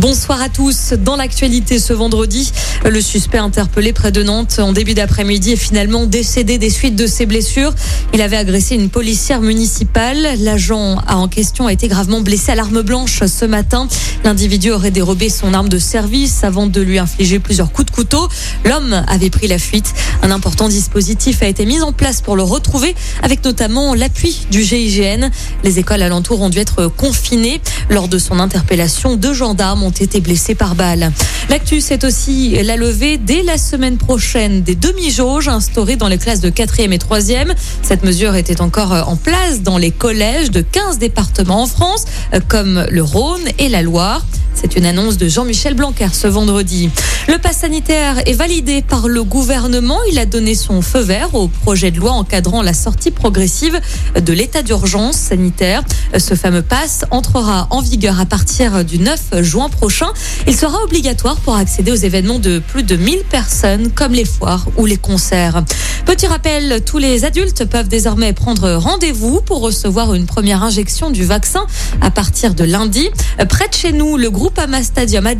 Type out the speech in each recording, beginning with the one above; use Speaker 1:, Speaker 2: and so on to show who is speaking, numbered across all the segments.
Speaker 1: Bonsoir à tous. Dans l'actualité ce vendredi, le suspect interpellé près de Nantes en début d'après-midi est finalement décédé des suites de ses blessures. Il avait agressé une policière municipale. L'agent en question a été gravement blessé à l'arme blanche ce matin. L'individu aurait dérobé son arme de service avant de lui infliger plusieurs coups de couteau. L'homme avait pris la fuite. Un important dispositif a été mis en place pour le retrouver, avec notamment l'appui du GIGN. Les écoles alentours ont dû être confinées. Lors de son interpellation, deux gendarmes ont été blessés par balle. L'actu, c'est aussi la levée dès la semaine prochaine des demi-jauges instaurées dans les classes de 4e et 3e. Cette mesure était encore en place dans les collèges de 15 départements en France, comme le Rhône et la Loire. C'est une annonce de Jean-Michel Blanquer ce vendredi. Le pass sanitaire est validé par le gouvernement. Il a donné son feu vert au projet de loi encadrant la sortie progressive de l'état d'urgence sanitaire. Ce fameux pass entrera en vigueur à partir du 9 juin prochain. Il sera obligatoire pour accéder aux événements de plus de 1000 personnes comme les foires ou les concerts. Petit rappel, tous les adultes peuvent désormais prendre rendez-vous pour recevoir une première injection du vaccin à partir de lundi. Près de chez nous, le groupe Ama Stadium à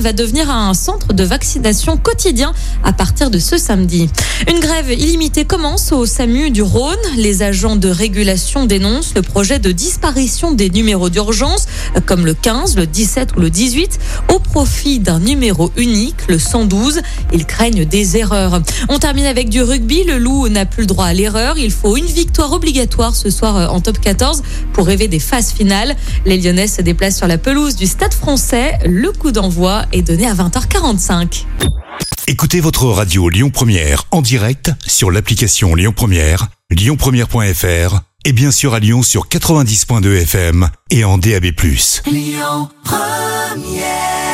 Speaker 1: va devenir un centre de vaccination quotidien à partir de ce samedi. Une grève illimitée commence au SAMU du Rhône. Les agents de régulation dénoncent le projet de disparition des numéros d'urgence comme le 15, le 17 ou le 18 au profit d'un numéro unique, le 112. Ils craignent des erreurs. On termine avec du rugby. Le Loup n'a plus le droit à l'erreur. Il faut une victoire obligatoire ce soir en top 14 pour rêver des phases finales. Les Lyonnais se déplacent sur la pelouse du Stade français. Le coup d'envoi est donné à 20h45.
Speaker 2: Écoutez votre radio Lyon Première en direct sur l'application Lyon Première, lyonpremière.fr et bien sûr à Lyon sur 90.2 FM et en DAB+.
Speaker 3: Lyon Première